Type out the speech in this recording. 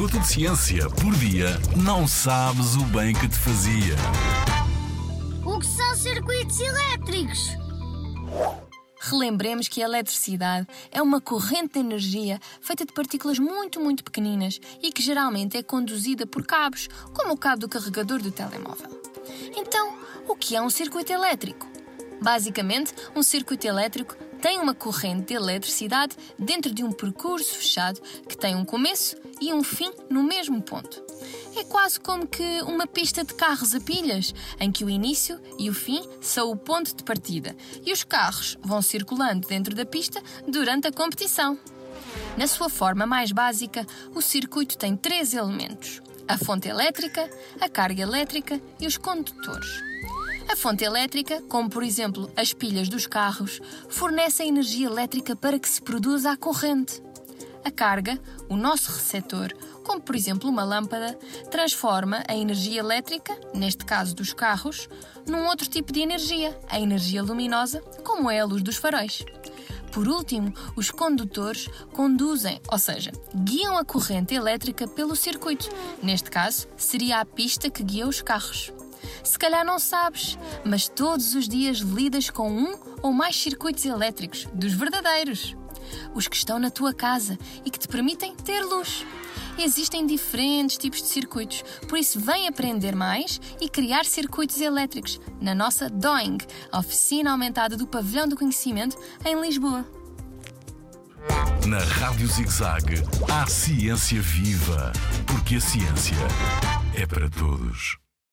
minuto de ciência por dia, não sabes o bem que te fazia. O que são circuitos elétricos? Relembremos que a eletricidade é uma corrente de energia feita de partículas muito, muito pequeninas e que geralmente é conduzida por cabos, como o cabo do carregador do telemóvel. Então, o que é um circuito elétrico? Basicamente, um circuito elétrico tem uma corrente de eletricidade dentro de um percurso fechado que tem um começo e um fim no mesmo ponto. É quase como que uma pista de carros a pilhas, em que o início e o fim são o ponto de partida e os carros vão circulando dentro da pista durante a competição. Na sua forma mais básica, o circuito tem três elementos: a fonte elétrica, a carga elétrica e os condutores. A fonte elétrica, como por exemplo as pilhas dos carros, fornece a energia elétrica para que se produza a corrente. A carga, o nosso receptor, como por exemplo uma lâmpada, transforma a energia elétrica, neste caso dos carros, num outro tipo de energia, a energia luminosa, como é a luz dos faróis. Por último, os condutores conduzem, ou seja, guiam a corrente elétrica pelo circuito. Neste caso, seria a pista que guia os carros. Se calhar não sabes, mas todos os dias lidas com um ou mais circuitos elétricos, dos verdadeiros. Os que estão na tua casa e que te permitem ter luz. Existem diferentes tipos de circuitos, por isso vem aprender mais e criar circuitos elétricos na nossa DOING, a Oficina Aumentada do Pavilhão do Conhecimento, em Lisboa. Na Rádio ZigZag, há ciência viva, porque a ciência é para todos.